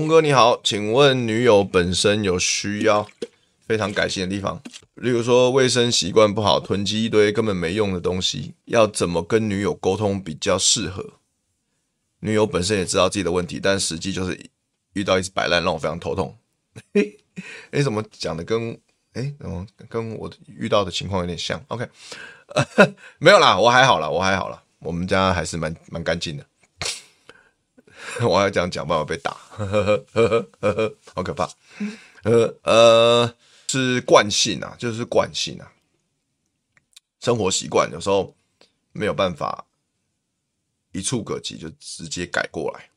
东哥你好，请问女友本身有需要非常改进的地方，例如说卫生习惯不好，囤积一堆根本没用的东西，要怎么跟女友沟通比较适合？女友本身也知道自己的问题，但实际就是遇到一直摆烂，让我非常头痛。嘿，哎，怎么讲的跟哎，怎么跟我遇到的情况有点像？OK，没有啦，我还好啦，我还好啦，我们家还是蛮蛮干净的。我要这样讲，爸爸被打，呵呵呵呵呵呵，好可怕。呃呃，是惯性啊，就是惯性啊，生活习惯有时候没有办法一触可及，就直接改过来。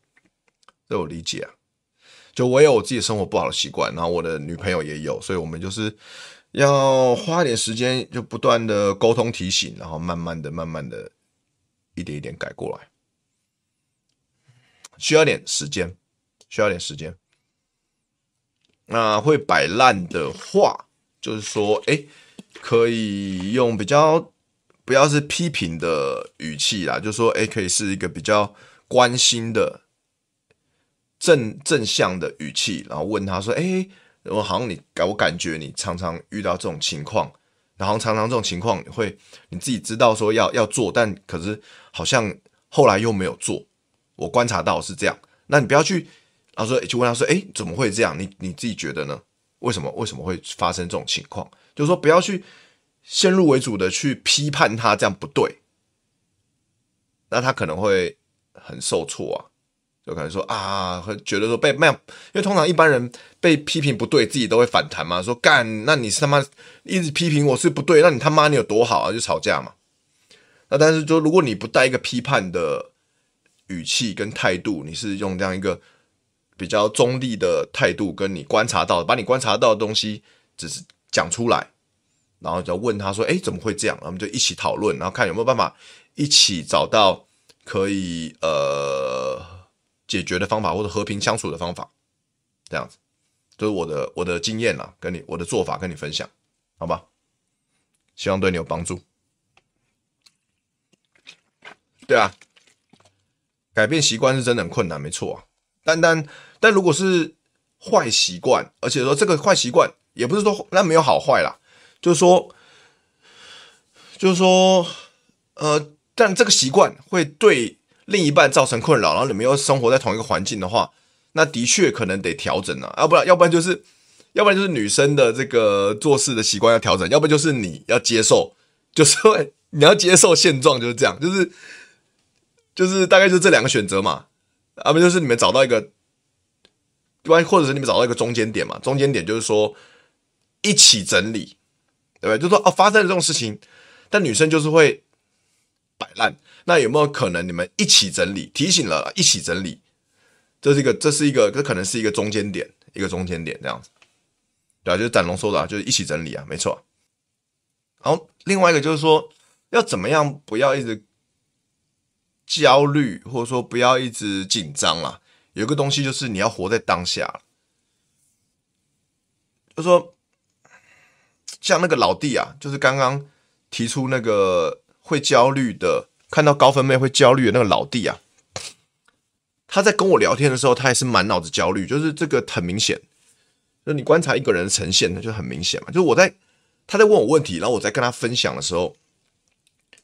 这我理解啊，就我有我自己生活不好的习惯，然后我的女朋友也有，所以我们就是要花点时间，就不断的沟通提醒，然后慢慢的、慢慢的一点一点改过来。需要点时间，需要点时间。那会摆烂的话，就是说，哎，可以用比较不要是批评的语气啦，就说，哎，可以是一个比较关心的正正向的语气，然后问他说，哎，我好像你我感觉你常常遇到这种情况，然后常常这种情况会你自己知道说要要做，但可是好像后来又没有做。我观察到是这样，那你不要去，然后说就问他说，哎，怎么会这样？你你自己觉得呢？为什么为什么会发生这种情况？就是说不要去先入为主的去批判他这样不对，那他可能会很受挫啊，就可能说啊，会觉得说被那样，因为通常一般人被批评不对，自己都会反弹嘛，说干，那你是他妈一直批评我是不对，那你他妈你有多好啊？就吵架嘛。那但是就如果你不带一个批判的。语气跟态度，你是用这样一个比较中立的态度，跟你观察到，把你观察到的东西只是讲出来，然后就问他说：“哎，怎么会这样？”我们就一起讨论，然后看有没有办法一起找到可以呃解决的方法，或者和平相处的方法。这样子，就是我的我的经验啦，跟你我的做法跟你分享，好吧？希望对你有帮助。对啊。改变习惯是真的很困难，没错啊。但但但如果是坏习惯，而且说这个坏习惯也不是说那没有好坏啦，就是说，就是说，呃，但这个习惯会对另一半造成困扰，然后你们又生活在同一个环境的话，那的确可能得调整啊。要不然，要不然就是，要不然就是女生的这个做事的习惯要调整，要不然就是你要接受，就是会你要接受现状，就是这样，就是。就是大概就这两个选择嘛，啊不就是你们找到一个，关或者是你们找到一个中间点嘛？中间点就是说一起整理，对不对？就说哦，发生了这种事情，但女生就是会摆烂，那有没有可能你们一起整理？提醒了，一起整理，这是一个，这是一个，这可能是一个中间点，一个中间点这样子，对啊，就是展龙说的啊，就是一起整理啊，没错。然后另外一个就是说，要怎么样不要一直。焦虑，或者说不要一直紧张啦。有一个东西就是你要活在当下。就说像那个老弟啊，就是刚刚提出那个会焦虑的，看到高分妹会焦虑的那个老弟啊，他在跟我聊天的时候，他也是满脑子焦虑，就是这个很明显。就你观察一个人的呈现，那就很明显嘛。就是我在他在问我问题，然后我在跟他分享的时候。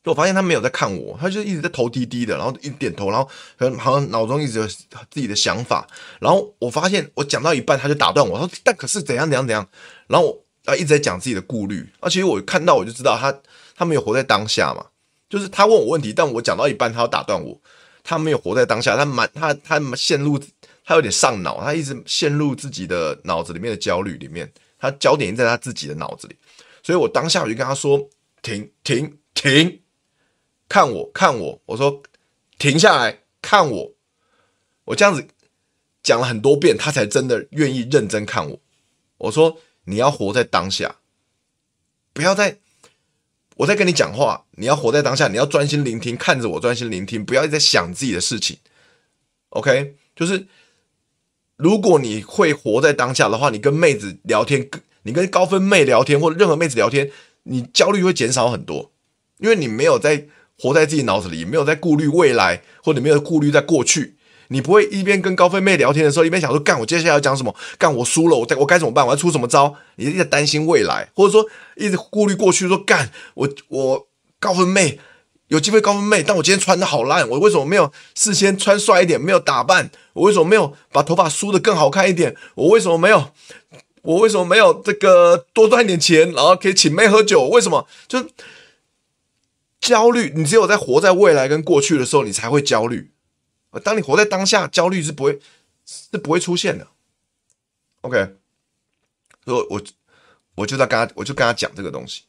就我发现他没有在看我，他就一直在头低低的，然后一点头，然后好像脑中一直有自己的想法。然后我发现我讲到一半，他就打断我，他说：“但可是怎样怎样怎样。”然后我啊一直在讲自己的顾虑。而其实我看到我就知道他他没有活在当下嘛，就是他问我问题，但我讲到一半他要打断我，他没有活在当下，他满他他陷入他有点上脑，他一直陷入自己的脑子里面的焦虑里面，他焦点在他自己的脑子里，所以我当下我就跟他说：“停停停，看我看我。”我说：“停下来看我。”我这样子讲了很多遍，他才真的愿意认真看我。我说：“你要活在当下，不要再我在跟你讲话，你要活在当下，你要专心聆听，看着我专心聆听，不要再想自己的事情。OK，就是。”如果你会活在当下的话，你跟妹子聊天，你跟高分妹聊天，或者任何妹子聊天，你焦虑会减少很多，因为你没有在活在自己脑子里，没有在顾虑未来，或者没有顾虑在过去，你不会一边跟高分妹聊天的时候，一边想说干我接下来要讲什么，干我输了，我我该怎么办，我要出什么招？你一直在担心未来，或者说一直顾虑过去，说干我我高分妹。有机会高分妹，但我今天穿的好烂，我为什么没有事先穿帅一点？没有打扮，我为什么没有把头发梳得更好看一点？我为什么没有？我为什么没有这个多赚点钱，然后可以请妹喝酒？为什么？就焦虑。你只有在活在未来跟过去的时候，你才会焦虑。当你活在当下，焦虑是不会是不会出现的。OK，所以我我就在跟他，我就跟他讲这个东西。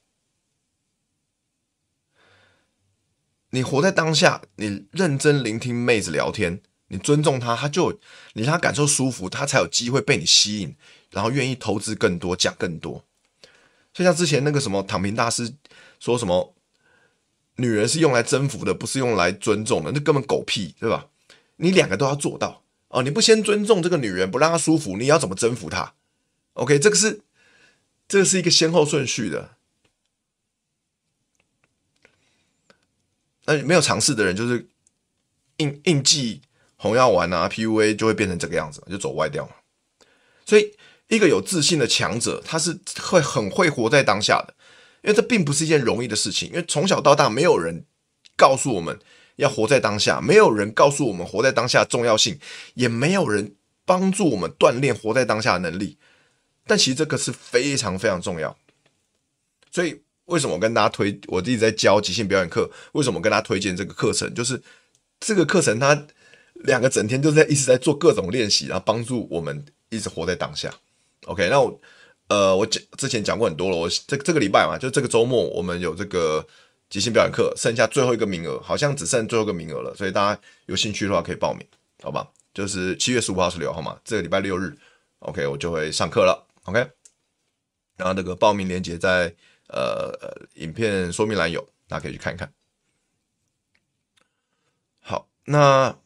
你活在当下，你认真聆听妹子聊天，你尊重她，她就你让她感受舒服，她才有机会被你吸引，然后愿意投资更多，讲更多。就像之前那个什么躺平大师说什么，女人是用来征服的，不是用来尊重的，那根本狗屁，对吧？你两个都要做到哦。你不先尊重这个女人，不让她舒服，你要怎么征服她？OK，这个是这是一个先后顺序的。那没有尝试的人，就是硬硬记红药丸啊，PUA 就会变成这个样子，就走歪掉嘛。所以，一个有自信的强者，他是会很会活在当下的，因为这并不是一件容易的事情。因为从小到大，没有人告诉我们要活在当下，没有人告诉我们活在当下的重要性，也没有人帮助我们锻炼活在当下的能力。但其实这个是非常非常重要，所以。为什么我跟大家推？我自己在教即兴表演课。为什么跟大家推荐这个课程？就是这个课程，它两个整天就在一直在做各种练习，然后帮助我们一直活在当下。OK，那我呃，我讲之前讲过很多了。我这这个礼拜嘛，就这个周末，我们有这个即兴表演课，剩下最后一个名额，好像只剩最后一个名额了。所以大家有兴趣的话可以报名，好吧？就是七月十五号、十六号嘛，这个礼拜六日，OK，我就会上课了。OK，然后那个报名链接在。呃，影片说明栏有，大家可以去看一看。好，那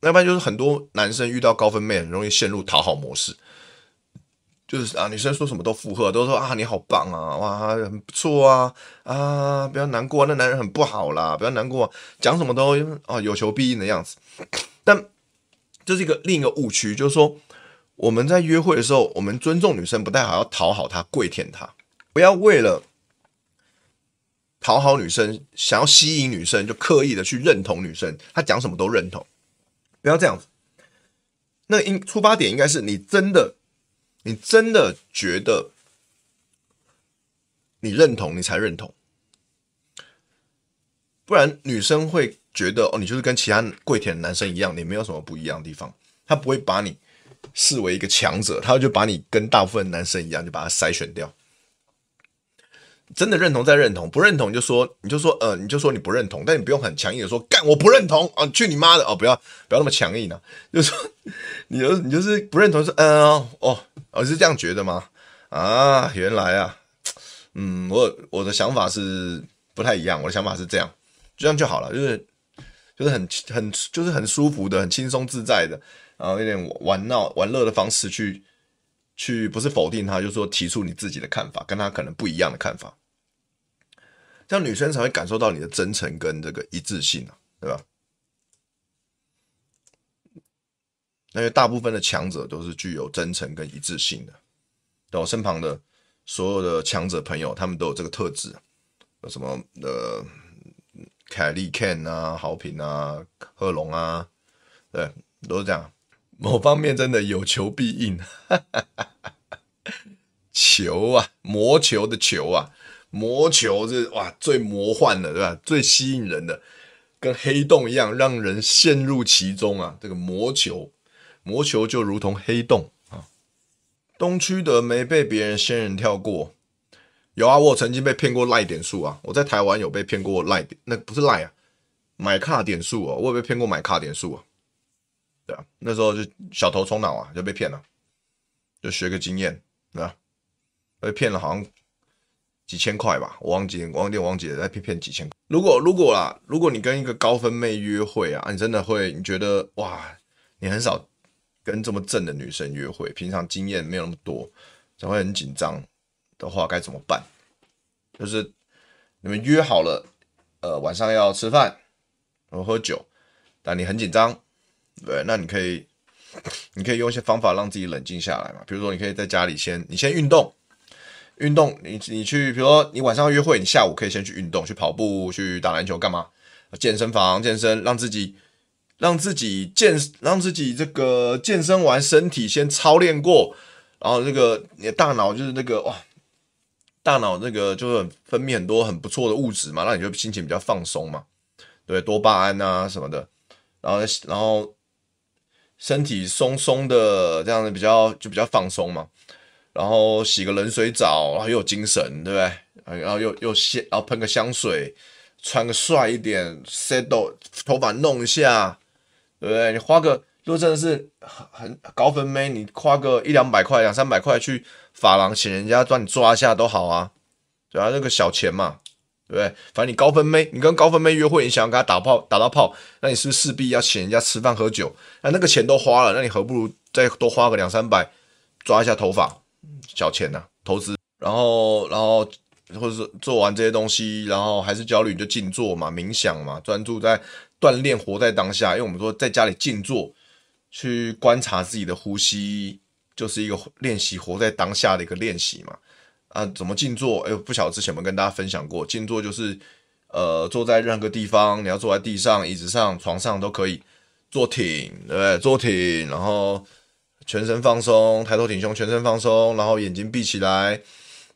那般就是很多男生遇到高分妹，很容易陷入讨好模式，就是啊，女生说什么都附和，都说啊你好棒啊，哇，很不错啊，啊，不要难过，那男人很不好啦，不要难过，讲什么都啊有求必应的样子。但这是一个另一个误区，就是说我们在约会的时候，我们尊重女生，不太好要讨好她、跪舔她。不要为了讨好女生，想要吸引女生，就刻意的去认同女生，她讲什么都认同。不要这样子。那应出发点应该是你真的，你真的觉得你认同，你才认同。不然女生会觉得哦，你就是跟其他跪舔的男生一样，你没有什么不一样的地方。她不会把你视为一个强者，她就把你跟大部分男生一样，就把它筛选掉。真的认同再认同，不认同就说你就说呃你就说你不认同，但你不用很强硬的说干我不认同啊，去你妈的哦，不要不要那么强硬呢、啊，就说你就你就是不认同说嗯哦哦，哦是这样觉得吗？啊原来啊，嗯我我的想法是不太一样，我的想法是这样，这样就好了，就是就是很很就是很舒服的，很轻松自在的，然后有点玩闹玩乐的方式去。去不是否定他，就是说提出你自己的看法，跟他可能不一样的看法，这样女生才会感受到你的真诚跟这个一致性啊，对吧？因为大部分的强者都是具有真诚跟一致性的，我身旁的所有的强者朋友，他们都有这个特质，有什么呃，凯利、Ken 啊、豪平啊、贺龙啊，对，都是这样。某方面真的有求必应，球啊，魔球的球啊，魔球是哇最魔幻的，对吧？最吸引人的，跟黑洞一样，让人陷入其中啊。这个魔球魔球就如同黑洞啊。东区的没被别人仙人跳过，有啊，我曾经被骗过赖点数啊。我在台湾有被骗过赖点，那不是赖啊，买卡点数啊，我有被骗过买卡点数啊。对啊，那时候就小头冲脑啊，就被骗了，就学个经验，对吧？被骗了好像几千块吧，我忘记，我忘记，我忘记了，再骗骗几千。如果如果啦，如果你跟一个高分妹约会啊，你真的会，你觉得哇，你很少跟这么正的女生约会，平常经验没有那么多，才会很紧张的话，该怎么办？就是你们约好了，呃，晚上要吃饭，然后喝酒，但你很紧张。对，那你可以，你可以用一些方法让自己冷静下来嘛。比如说，你可以在家里先，你先运动，运动，你你去，比如说你晚上要约会，你下午可以先去运动，去跑步，去打篮球，干嘛？健身房健身，让自己，让自己健，让自己这个健身完身体先操练过，然后这个你的大脑就是那个哇，大脑那个就是分泌很多很不错的物质嘛，让你就心情比较放松嘛，对，多巴胺啊什么的，然后然后。身体松松的，这样子比较就比较放松嘛。然后洗个冷水澡，然后又有精神，对不对？然后又又洗，然后喷个香水，穿个帅一点，set 头发弄一下，对不对？你花个，如果真的是很很高分妹，你花个一两百块、两三百块去发廊请人家帮你抓一下都好啊，对啊，那个小钱嘛。对不对？反正你高分妹，你跟高分妹约会，你想要跟她打炮打到炮，那你是不是势必要请人家吃饭喝酒？那那个钱都花了，那你何不如再多花个两三百，抓一下头发，小钱呐、投资。然后，然后或者是做完这些东西，然后还是焦虑，你就静坐嘛，冥想嘛，专注在锻炼，活在当下。因为我们说在家里静坐，去观察自己的呼吸，就是一个练习活在当下的一个练习嘛。啊，怎么静坐？哎，不晓得之前有没有跟大家分享过？静坐就是，呃，坐在任何地方，你要坐在地上、椅子上、床上都可以，坐挺，对不对？坐挺，然后全身放松，抬头挺胸，全身放松，然后眼睛闭起来，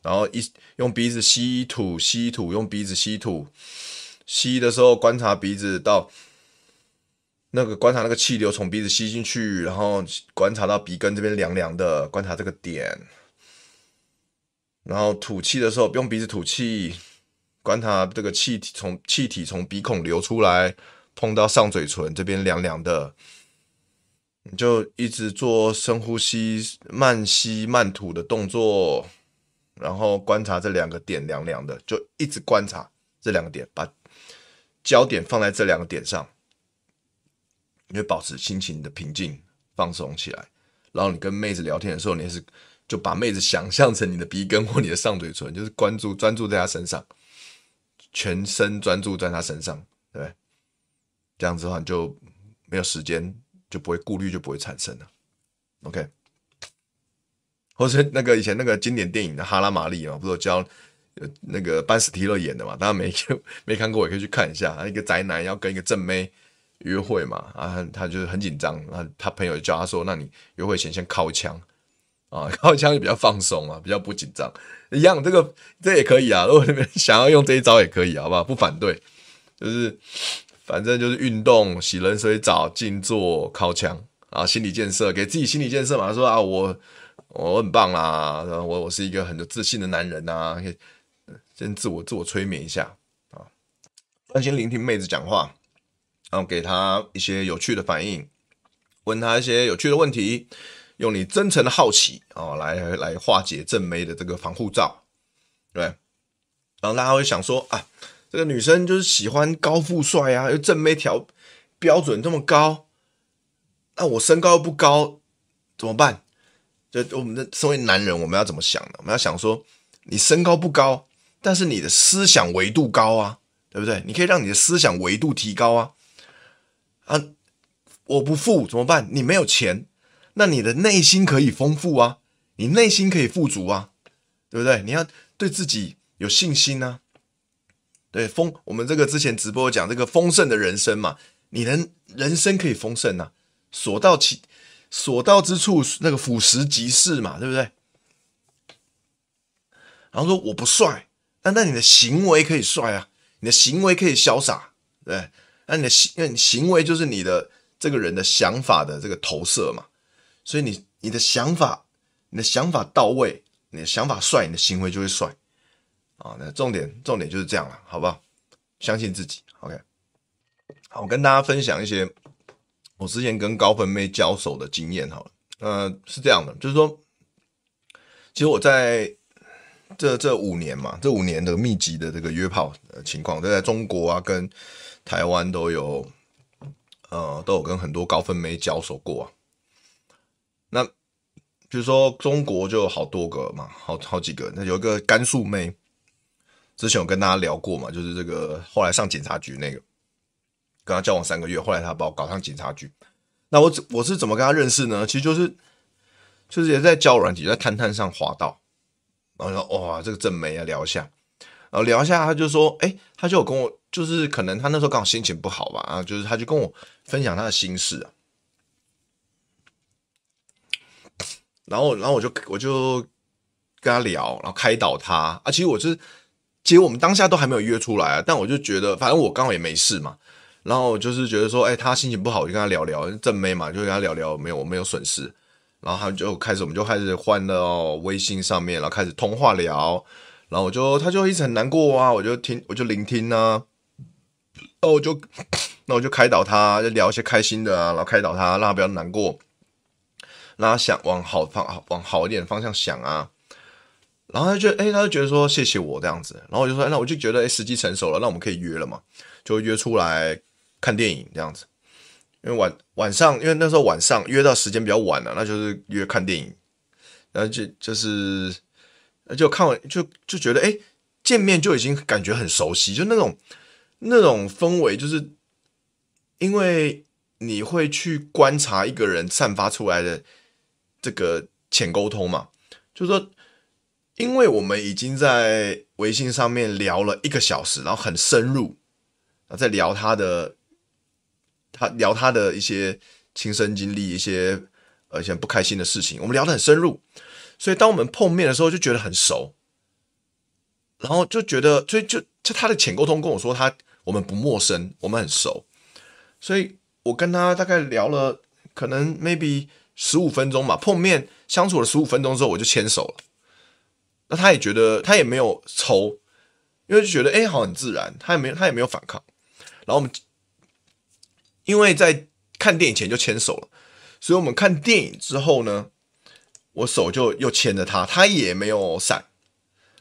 然后一用鼻子吸吐，吸吐，用鼻子吸吐，吸的时候观察鼻子到那个观察那个气流从鼻子吸进去，然后观察到鼻根这边凉凉的，观察这个点。然后吐气的时候，不用鼻子吐气，观察这个气体从气体从鼻孔流出来，碰到上嘴唇这边凉凉的，你就一直做深呼吸、慢吸慢吐的动作，然后观察这两个点凉凉的，就一直观察这两个点，把焦点放在这两个点上，你会保持心情的平静、放松起来。然后你跟妹子聊天的时候，你也是。就把妹子想象成你的鼻根或你的上嘴唇，就是关注专注在她身上，全身专注在她身上，对，这样子的话你就没有时间，就不会顾虑，就不会产生了。OK，或是那个以前那个经典电影的《哈拉玛丽》嘛，不是有教那个班史提勒演的嘛？大家没 没看过也可以去看一下。一个宅男要跟一个正妹约会嘛，啊，他就是很紧张，啊，他朋友就叫他说：“那你约会前先靠枪。”啊，靠枪就比较放松啊，比较不紧张。一样，这个这也可以啊。如果你们 想要用这一招也可以，好不好？不反对，就是反正就是运动、洗冷水澡、静坐、靠枪啊，心理建设，给自己心理建设嘛。说啊，我我很棒啦，我我是一个很有自信的男人呐，可以先自我自我催眠一下啊，专心聆听妹子讲话，然后给她一些有趣的反应，问她一些有趣的问题。用你真诚的好奇、哦，来来化解正妹的这个防护罩，对。然后大家会想说啊，这个女生就是喜欢高富帅啊，又正妹条标准这么高，那我身高又不高，怎么办？就我们的身为男人，我们要怎么想呢？我们要想说，你身高不高，但是你的思想维度高啊，对不对？你可以让你的思想维度提高啊。啊，我不富怎么办？你没有钱。那你的内心可以丰富啊，你内心可以富足啊，对不对？你要对自己有信心啊。对，丰，我们这个之前直播讲这个丰盛的人生嘛，你能人生可以丰盛啊，所到其所到之处，那个俯拾即是嘛，对不对？然后说我不帅，那那你的行为可以帅啊，你的行为可以潇洒，对，那你的行，因为你行为就是你的这个人的想法的这个投射嘛。所以你你的想法，你的想法到位，你的想法帅，你的行为就会帅啊。那重点重点就是这样了，好不好？相信自己，OK。好，我跟大家分享一些我之前跟高分妹交手的经验，好了，呃，是这样的，就是说，其实我在。这这五年嘛，这五年的密集的这个约炮的情况，都在中国啊，跟台湾都有，呃，都有跟很多高分妹交手过啊。那比如说中国就有好多个嘛，好好几个。那有一个甘肃妹，之前有跟大家聊过嘛，就是这个后来上警察局那个，跟他交往三个月，后来他把我搞上警察局。那我我是怎么跟他认识呢？其实就是就是也在交软体，在探探上滑到。然后说哇，这个正妹啊，聊一下，然后聊一下，他就说，哎，他就有跟我，就是可能他那时候刚好心情不好吧，啊，就是他就跟我分享他的心事啊，然后，然后我就我就跟他聊，然后开导他啊，其实我是，其实我们当下都还没有约出来啊，但我就觉得，反正我刚好也没事嘛，然后就是觉得说，哎，他心情不好，我就跟他聊聊，正妹嘛，就跟他聊聊，没有，没有损失。然后他就开始，我们就开始换到微信上面，然后开始通话聊。然后我就，他就一直很难过啊，我就听，我就聆听啊。那我就，那我就开导他，就聊一些开心的啊，然后开导他，让他不要难过，让他想往好方，往好一点的方向想啊。然后他就，哎，他就觉得说谢谢我这样子。然后我就说，那我就觉得，哎，时机成熟了，那我们可以约了嘛，就约出来看电影这样子。因为晚晚上，因为那时候晚上约到时间比较晚了，那就是约看电影，然后就就是，就看完就就觉得，哎，见面就已经感觉很熟悉，就那种那种氛围，就是因为你会去观察一个人散发出来的这个浅沟通嘛，就是说，因为我们已经在微信上面聊了一个小时，然后很深入，然后在聊他的。他聊他的一些亲身经历，一些而且不开心的事情，我们聊得很深入，所以当我们碰面的时候就觉得很熟，然后就觉得，所以就就他的浅沟通跟我说他我们不陌生，我们很熟，所以我跟他大概聊了可能 maybe 十五分钟吧，碰面相处了十五分钟之后我就牵手了，那他也觉得他也没有抽，因为就觉得哎好很自然，他也没他也没有反抗，然后我们。因为在看电影前就牵手了，所以我们看电影之后呢，我手就又牵着他，他也没有闪。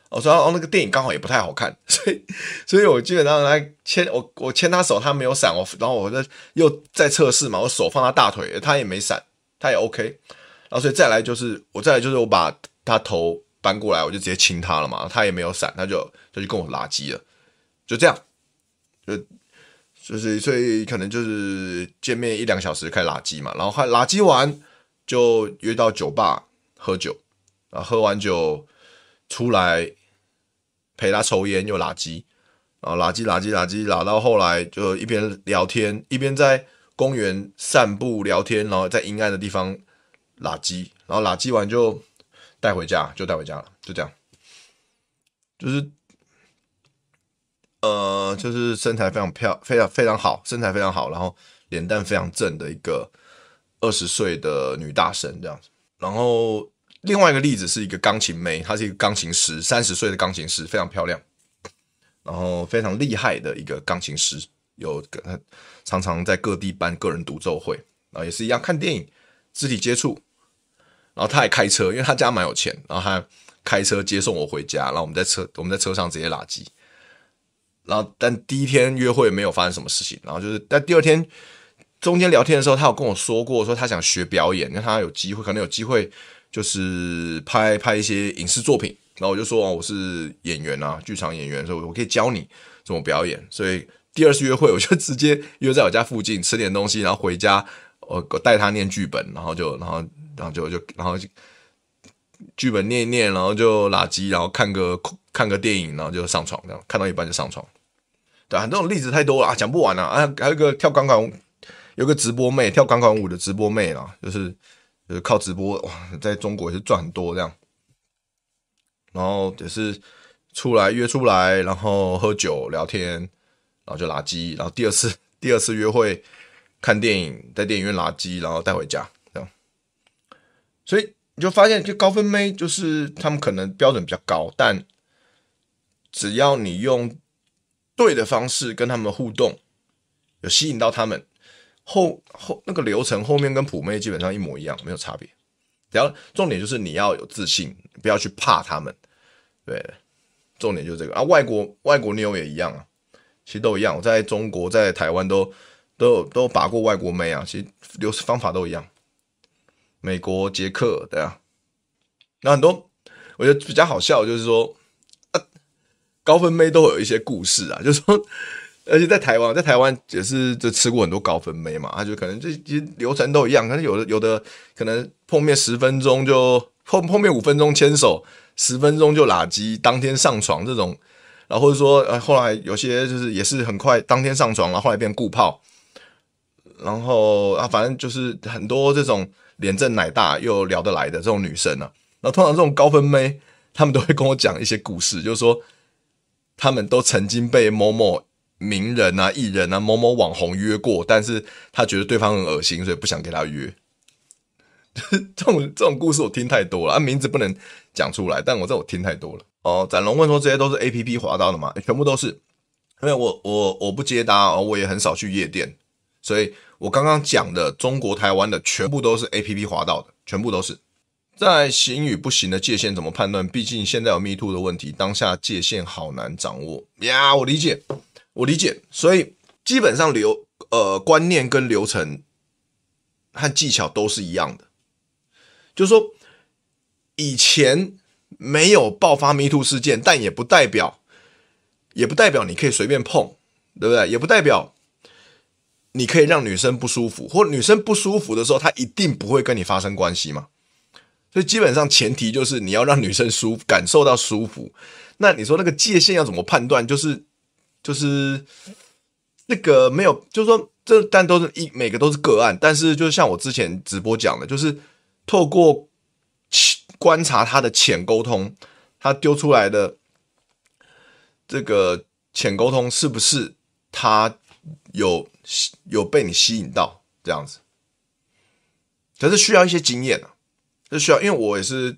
我说哦，那个电影刚好也不太好看，所以，所以我基本上来牵我，我牵他手，他没有闪，我然后我在又在测试嘛，我手放他大腿，他也没闪，他也 OK。然后所以再来就是我再来就是我把他头搬过来，我就直接亲他了嘛，他也没有闪，他就他就跟我拉机了，就这样，就。就是，所以可能就是见面一两个小时开始拉机嘛，然后还拉机完就约到酒吧喝酒，啊，喝完酒出来陪他抽烟又拉机，然后拉机拉机拉机拉到后来就一边聊天一边在公园散步聊天，然后在阴暗的地方拉机，然后拉机完就带回家，就带回家了，就这样，就是。呃，就是身材非常漂，非常非常好，身材非常好，然后脸蛋非常正的一个二十岁的女大生这样子。然后另外一个例子是一个钢琴妹，她是一个钢琴师，三十岁的钢琴师，非常漂亮，然后非常厉害的一个钢琴师，有跟他常常在各地办个人独奏会，然后也是一样看电影，肢体接触，然后他还开车，因为他家蛮有钱，然后他开车接送我回家，然后我们在车我们在车上直接拉机。然后，但第一天约会没有发生什么事情。然后就是，但第二天中间聊天的时候，他有跟我说过，说他想学表演，因为他有机会，可能有机会就是拍拍一些影视作品。然后我就说，哦，我是演员啊，剧场演员，所以我可以教你怎么表演。所以第二次约会，我就直接约在我家附近吃点东西，然后回家，我我带他念剧本，然后就，然后，然后就就，然后就剧本念一念，然后就拉机，然后看个看个电影，然后就上床，这样看到一半就上床。对啊，这种例子太多了啊，讲不完了啊，啊！还有一个跳钢管舞，有个直播妹跳钢管舞的直播妹啦，就是就是靠直播哇，在中国也是赚很多这样。然后也是出来约出来，然后喝酒聊天，然后就拉机，然后第二次 第二次约会看电影，在电影院拉机，然后带回家这样。所以你就发现，就高分妹就是他们可能标准比较高，但只要你用对的方式跟他们互动，有吸引到他们，后后那个流程后面跟普妹基本上一模一样，没有差别。然后重点就是你要有自信，不要去怕他们。对，重点就是这个啊。外国外国妞也一样啊，其实都一样。我在中国在台湾都都有都有把过外国妹啊，其实流方法都一样。美国、捷克，对啊。那很多我觉得比较好笑，就是说啊，高分妹都有一些故事啊，就是说。而且在台湾，在台湾也是就吃过很多高分妹嘛，他就可能这些流程都一样，可能有的有的可能碰面十分钟就碰碰面五分钟牵手，十分钟就拉鸡，当天上床这种，然后或者说呃后来有些就是也是很快当天上床，然后后来变固炮，然后啊反正就是很多这种脸正奶大又聊得来的这种女生啊，那通常这种高分妹，她们都会跟我讲一些故事，就是说他们都曾经被某某。名人啊、艺人啊、某某网红约过，但是他觉得对方很恶心，所以不想给他约。这种这种故事我听太多了，啊，名字不能讲出来，但我这我听太多了。哦，展龙问说这些都是 A P P 滑到的吗？全部都是，因为我我我不接搭，我也很少去夜店，所以我刚刚讲的中国台湾的全部都是 A P P 滑到的，全部都是。在行与不行的界限怎么判断？毕竟现在有 Me Too 的问题，当下界限好难掌握呀，我理解。我理解，所以基本上流呃观念跟流程和技巧都是一样的，就是说以前没有爆发 Me Too 事件，但也不代表也不代表你可以随便碰，对不对？也不代表你可以让女生不舒服，或女生不舒服的时候，她一定不会跟你发生关系嘛。所以基本上前提就是你要让女生舒，感受到舒服。那你说那个界限要怎么判断？就是。就是那个没有，就是说这但都是一每个都是个案，但是就像我之前直播讲的，就是透过观察他的浅沟通，他丢出来的这个浅沟通是不是他有有被你吸引到这样子？可是需要一些经验啊，就需要，因为我也是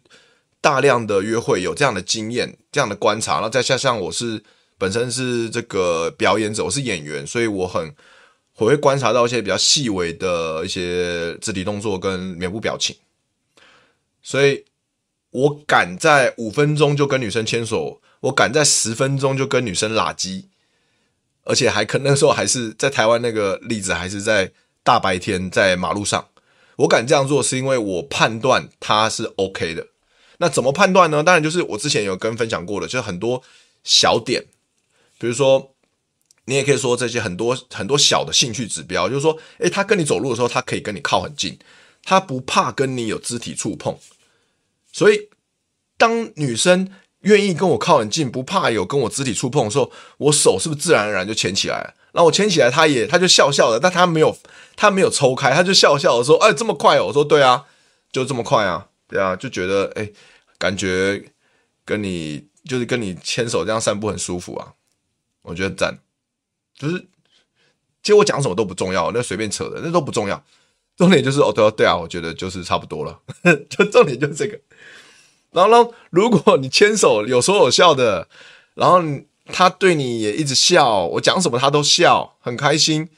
大量的约会有这样的经验，这样的观察，然后再加上我是。本身是这个表演者，我是演员，所以我很我会观察到一些比较细微的一些肢体动作跟面部表情，所以我敢在五分钟就跟女生牵手，我敢在十分钟就跟女生拉鸡，而且还可那时候还是在台湾那个例子，还是在大白天在马路上，我敢这样做是因为我判断他是 OK 的。那怎么判断呢？当然就是我之前有跟分享过的，就是很多小点。比如说，你也可以说这些很多很多小的兴趣指标，就是说，诶，他跟你走路的时候，他可以跟你靠很近，他不怕跟你有肢体触碰。所以，当女生愿意跟我靠很近，不怕有跟我肢体触碰的时候，我手是不是自然而然就牵起来了？然后我牵起来，他也他就笑笑的，但他没有他没有抽开，他就笑笑的说：“哎，这么快哦？”我说：“对啊，就这么快啊，对啊，就觉得诶，感觉跟你就是跟你牵手这样散步很舒服啊。”我觉得赞，就是其实我讲什么都不重要，那随便扯的，那都不重要。重点就是哦，对啊，对啊，我觉得就是差不多了。就重点就是这个。然后呢，如果你牵手有说有笑的，然后他对你也一直笑，我讲什么他都笑，很开心。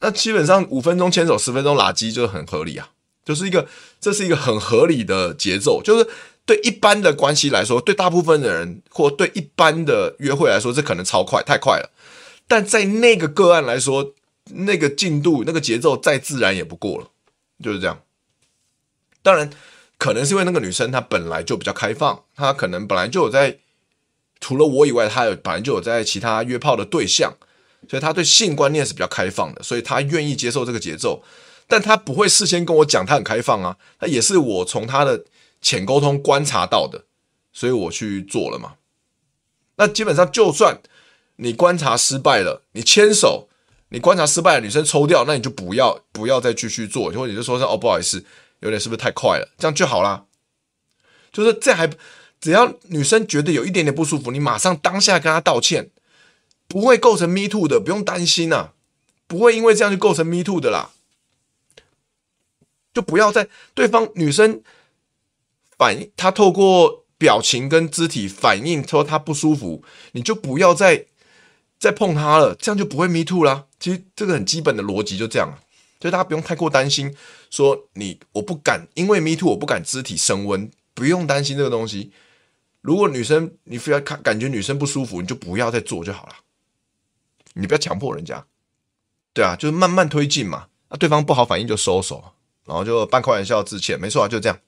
那基本上五分钟牵手，十分钟拉鸡就很合理啊，就是一个这是一个很合理的节奏，就是。对一般的关系来说，对大部分的人或对一般的约会来说，这可能超快，太快了。但在那个个案来说，那个进度、那个节奏再自然也不过了，就是这样。当然，可能是因为那个女生她本来就比较开放，她可能本来就有在除了我以外，她有本来就有在其他约炮的对象，所以她对性观念是比较开放的，所以她愿意接受这个节奏。但她不会事先跟我讲她很开放啊，她也是我从她的。浅沟通观察到的，所以我去做了嘛。那基本上，就算你观察失败了，你牵手，你观察失败了，女生抽掉，那你就不要不要再继续做，或者你就说声哦，不好意思，有点是不是太快了？这样就好啦。就是这还只要女生觉得有一点点不舒服，你马上当下跟她道歉，不会构成 me too 的，不用担心呐、不会因为这样就构成 me too 的啦。就不要在对方女生反应，她透过表情跟肢体反应说她不舒服，你就不要再再碰她了，这样就不会 me too 啦。其实这个很基本的逻辑就这样，以大家不用太过担心，说你我不敢，因为 me too 我不敢肢体升温，不用担心这个东西。如果女生你非要看感觉女生不舒服，你就不要再做就好了，你不要强迫人家。对啊，就是慢慢推进嘛。那、啊、对方不好反应就收手，然后就半开玩笑致歉，没错啊，就这样。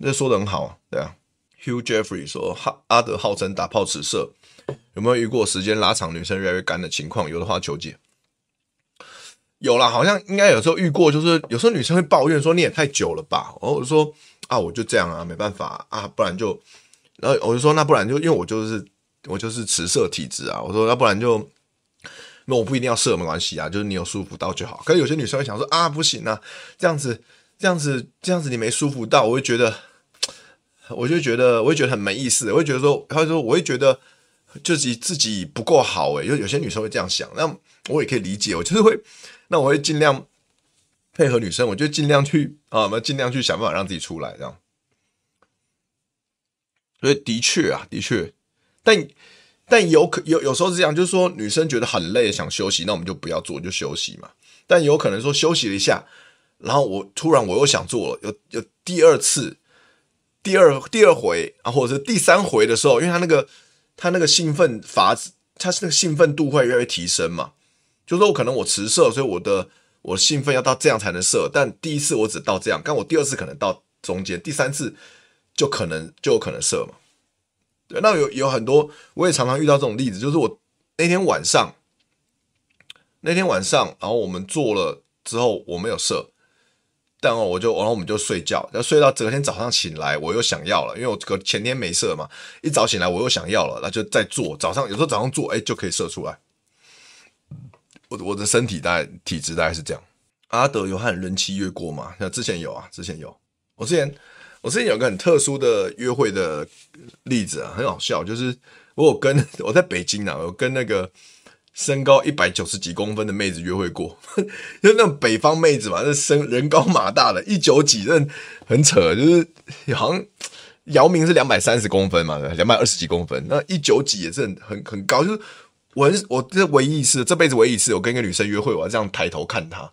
这说得很好啊，对啊。Hugh Jeffrey 说：“哈，阿德号称打炮迟射，有没有遇过时间拉长，女生越来越干的情况？有的话求解。”有啦，好像应该有时候遇过，就是有时候女生会抱怨说：“你也太久了吧？”然后我就说：“啊，我就这样啊，没办法啊，不然就……然后我就说，那不然就因为我就是我就是迟射体质啊。我说，要不然就……”那我不一定要射，没关系啊，就是你有舒服到就好。可是有些女生会想说啊，不行啊，这样子，这样子，这样子你没舒服到，我会觉得，我就觉得，我会觉得很没意思。我会觉得说，或者说，我会觉得就是自己不够好诶。有有些女生会这样想，那我也可以理解。我就是会，那我会尽量配合女生，我就尽量去啊，我们尽量去想办法让自己出来这样。所以的确啊，的确，但。但有可有有时候是这样，就是说女生觉得很累，想休息，那我们就不要做，就休息嘛。但有可能说休息了一下，然后我突然我又想做了，有有第二次、第二第二回啊，或者是第三回的时候，因为他那个他那个兴奋法子，他是那个兴奋度会越来越提升嘛。就说我可能我迟射，所以我的我兴奋要到这样才能射，但第一次我只到这样，但我第二次可能到中间，第三次就可能就有可能射嘛。对，那有有很多，我也常常遇到这种例子，就是我那天晚上，那天晚上，然后我们做了之后，我没有射，但我就，然后我们就睡觉，要睡到隔天早上醒来，我又想要了，因为我隔前天没射嘛，一早醒来我又想要了，那就再做，早上有时候早上做，哎，就可以射出来。我的身体大概体质大概是这样。阿德有和人妻约过吗？那之前有啊，之前有，我之前。我之前有个很特殊的约会的例子啊，很好笑，就是我有跟我在北京啊，我跟那个身高一百九十几公分的妹子约会过，就那种北方妹子嘛，那身人高马大的，一九几，那很扯，就是好像姚明是两百三十公分嘛，两百二十几公分，那一九几也是很很很高，就是我我这唯一一次，这辈子唯一一次，我跟一个女生约会，我要这样抬头看她。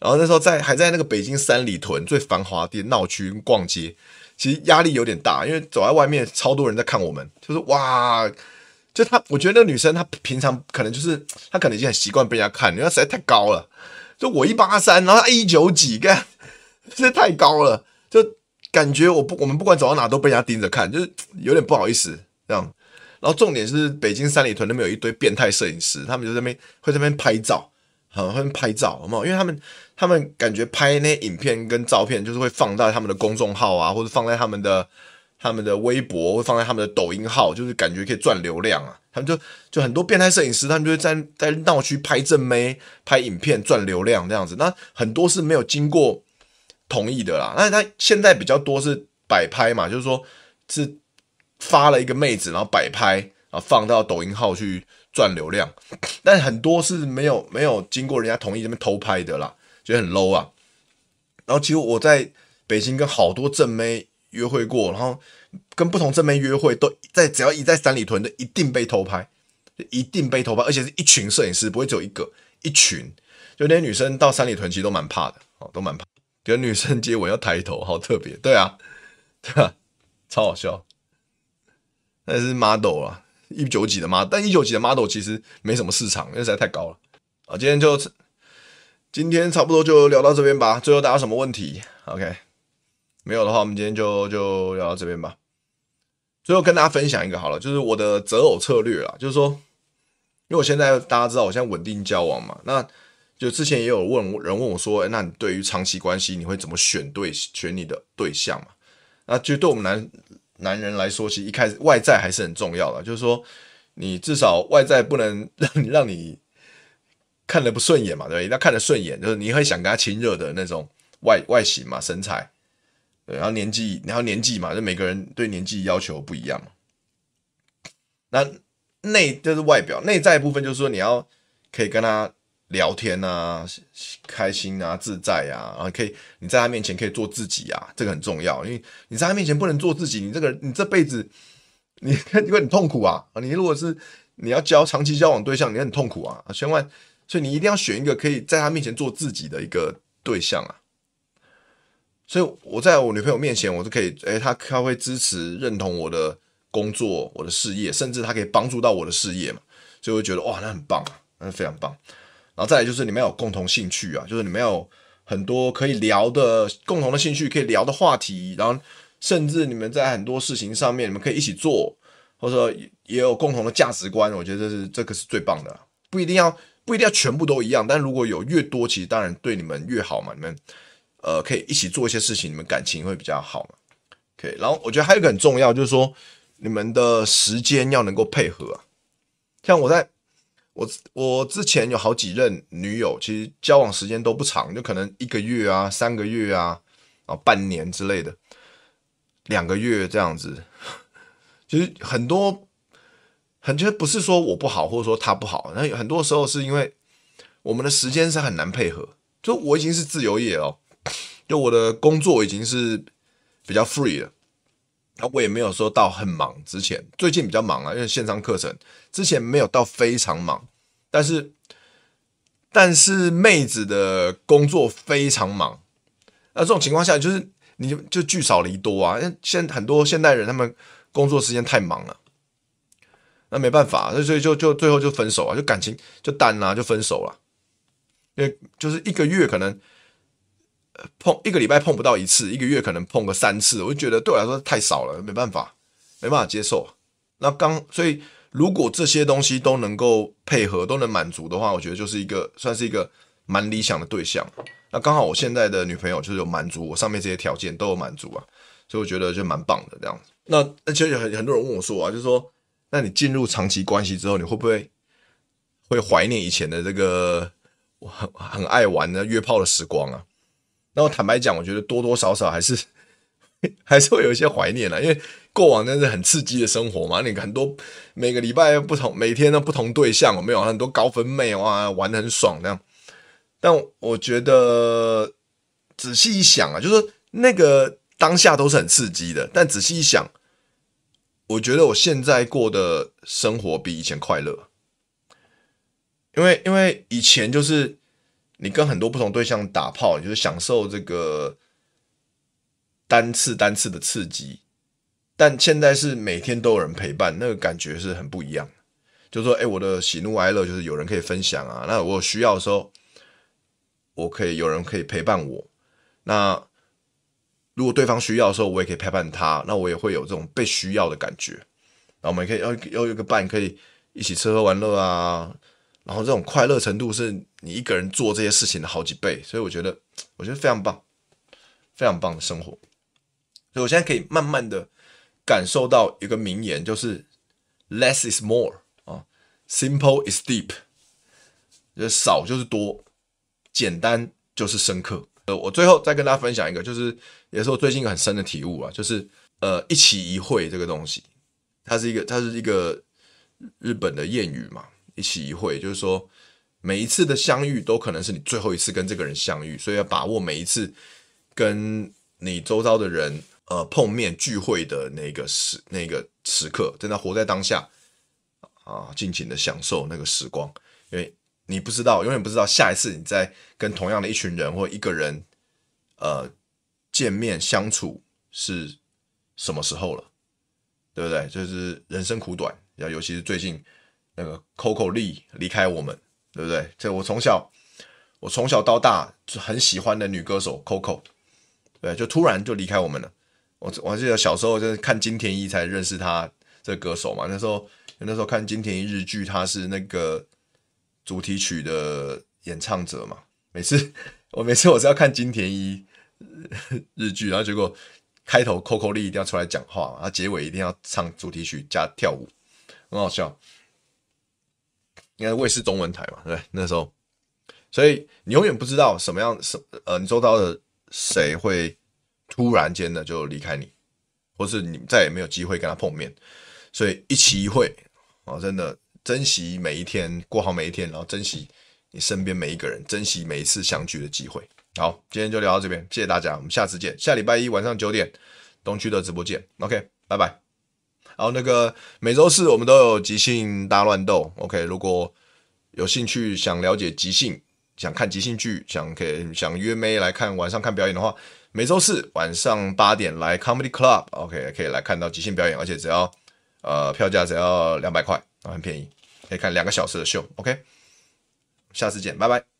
然后那时候在还在那个北京三里屯最繁华的闹区逛街，其实压力有点大，因为走在外面超多人在看我们，就是哇，就她，我觉得那个女生她平常可能就是她可能已经很习惯被人家看，因为她实在太高了，就我一八三，然后她一九几，干，实在太高了，就感觉我不我们不管走到哪都被人家盯着看，就是有点不好意思这样。然后重点是北京三里屯那边有一堆变态摄影师，他们就在那边会在那边拍照。很会拍照，好不好？因为他们他们感觉拍那些影片跟照片，就是会放在他们的公众号啊，或者放在他们的他们的微博，会放在他们的抖音号，就是感觉可以赚流量啊。他们就就很多变态摄影师，他们就会在在闹区拍正妹、拍影片赚流量这样子。那很多是没有经过同意的啦。那他现在比较多是摆拍嘛，就是说是发了一个妹子，然后摆拍，然后放到抖音号去。赚流量，但很多是没有没有经过人家同意这边偷拍的啦，觉得很 low 啊。然后其实我在北京跟好多正妹约会过，然后跟不同正妹约会都在只要一在三里屯的一定被偷拍，一定被偷拍，而且是一群摄影师，不会只有一个，一群。就那些女生到三里屯其实都蛮怕的，哦，都蛮怕。跟女生接吻要抬头，好特别，对啊，对啊，超好笑。那是 model 啊。一九几的 model，但一九几的 model 其实没什么市场，因为实在太高了。啊，今天就今天差不多就聊到这边吧。最后大家什么问题？OK，没有的话，我们今天就就聊到这边吧。最后跟大家分享一个好了，就是我的择偶策略啊，就是说，因为我现在大家知道我现在稳定交往嘛，那就之前也有问人问我说，欸，那你对于长期关系你会怎么选对选你的对象嘛？那就对我们男。男人来说，其实一开始外在还是很重要的，就是说，你至少外在不能让你让你看得不顺眼嘛，对不对？那看得顺眼，就是你会想跟他亲热的那种外外形嘛，身材，对，然后年纪，然后年纪嘛，就每个人对年纪要求不一样嘛。那内就是外表，内在部分就是说你要可以跟他聊天啊，开心啊，自在啊，然后可以你在他面前可以做自己啊，这个很重要，因为你在他面前不能做自己，你这个你这辈子你 你会很痛苦啊！你如果是你要交长期交往对象，你很痛苦啊！千万，所以你一定要选一个可以在他面前做自己的一个对象啊！所以我在我女朋友面前，我就可以，诶，她她会支持、认同我的工作、我的事业，甚至她可以帮助到我的事业嘛，所以我觉得哇，那很棒啊，那非常棒。然后再来就是你们有共同兴趣啊，就是你们有很多可以聊的共同的兴趣，可以聊的话题，然后甚至你们在很多事情上面你们可以一起做，或者说也有共同的价值观，我觉得这是这个是最棒的。不一定要不一定要全部都一样，但如果有越多，其实当然对你们越好嘛。你们呃可以一起做一些事情，你们感情会比较好嘛。OK，然后我觉得还有一个很重要，就是说你们的时间要能够配合啊，像我在。我我之前有好几任女友，其实交往时间都不长，就可能一个月啊、三个月啊、啊半年之类的，两个月这样子。其实很多很觉得不是说我不好，或者说他不好，那很多时候是因为我们的时间是很难配合。就我已经是自由业了，就我的工作已经是比较 free 了。啊，我也没有说到很忙。之前最近比较忙啊，因为线上课程之前没有到非常忙，但是但是妹子的工作非常忙。那这种情况下，就是你就，聚少离多啊。因为现很多现代人他们工作时间太忙了，那没办法，那所以就就最后就分手啊，就感情就淡了，就分手了。因为就是一个月可能。碰一个礼拜碰不到一次，一个月可能碰个三次，我就觉得对我来说太少了，没办法，没办法接受。那刚所以如果这些东西都能够配合，都能满足的话，我觉得就是一个算是一个蛮理想的对象。那刚好我现在的女朋友就是有满足我上面这些条件都有满足啊，所以我觉得就蛮棒的这样子。那那其实很很多人问我说啊，就是说，那你进入长期关系之后，你会不会会怀念以前的这个我很很爱玩的约炮的时光啊？那我坦白讲，我觉得多多少少还是 还是会有一些怀念啦，因为过往那是很刺激的生活嘛。你很多每个礼拜不同，每天都不同对象，有没有很多高分妹哇，玩得很爽那样。但我觉得仔细一想啊，就是那个当下都是很刺激的，但仔细一想，我觉得我现在过的生活比以前快乐，因为因为以前就是。你跟很多不同对象打炮，就是享受这个单次单次的刺激，但现在是每天都有人陪伴，那个感觉是很不一样。就是说，哎，我的喜怒哀乐就是有人可以分享啊。那我需要的时候，我可以有人可以陪伴我。那如果对方需要的时候，我也可以陪伴他。那我也会有这种被需要的感觉。然后我们可以要要有个伴，可以一起吃喝玩乐啊。然后这种快乐程度是你一个人做这些事情的好几倍，所以我觉得，我觉得非常棒，非常棒的生活。所以我现在可以慢慢的感受到一个名言，就是 “less is more” 啊，“simple is deep”，就是少就是多，简单就是深刻。呃，我最后再跟大家分享一个，就是也是我最近很深的体悟啊，就是呃，一期一会这个东西，它是一个它是一个日本的谚语嘛。一期一会，就是说每一次的相遇都可能是你最后一次跟这个人相遇，所以要把握每一次跟你周遭的人呃碰面聚会的那个时那个时刻，真的活在当下啊，尽情的享受那个时光，因为你不知道，永远不知道下一次你再跟同样的一群人或一个人呃见面相处是什么时候了，对不对？就是人生苦短，要尤其是最近。那个 Coco Lee 离开我们，对不对？这我从小，我从小到大就很喜欢的女歌手 Coco，对，就突然就离开我们了。我我记得小时候就是看金田一才认识他这歌手嘛。那时候那时候看金田一日剧，他是那个主题曲的演唱者嘛。每次我每次我是要看金田一日剧，然后结果开头 Coco Lee 一定要出来讲话，然后结尾一定要唱主题曲加跳舞，很好笑。应该卫视中文台嘛，对，那时候，所以你永远不知道什么样什呃，你周遭的谁会突然间的就离开你，或是你再也没有机会跟他碰面，所以一期一会啊，真的珍惜每一天，过好每一天，然后珍惜你身边每一个人，珍惜每一次相聚的机会。好，今天就聊到这边，谢谢大家，我们下次见。下礼拜一晚上九点，东区的直播间，OK，拜拜。然后，那个每周四我们都有即兴大乱斗，OK，如果有兴趣想了解即兴，想看即兴剧，想可以想约妹来看晚上看表演的话，每周四晚上八点来 Comedy Club，OK，可以来看到即兴表演，而且只要呃票价只要两百块，很便宜，可以看两个小时的秀，OK。下次见，拜拜。